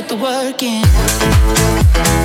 put the work in.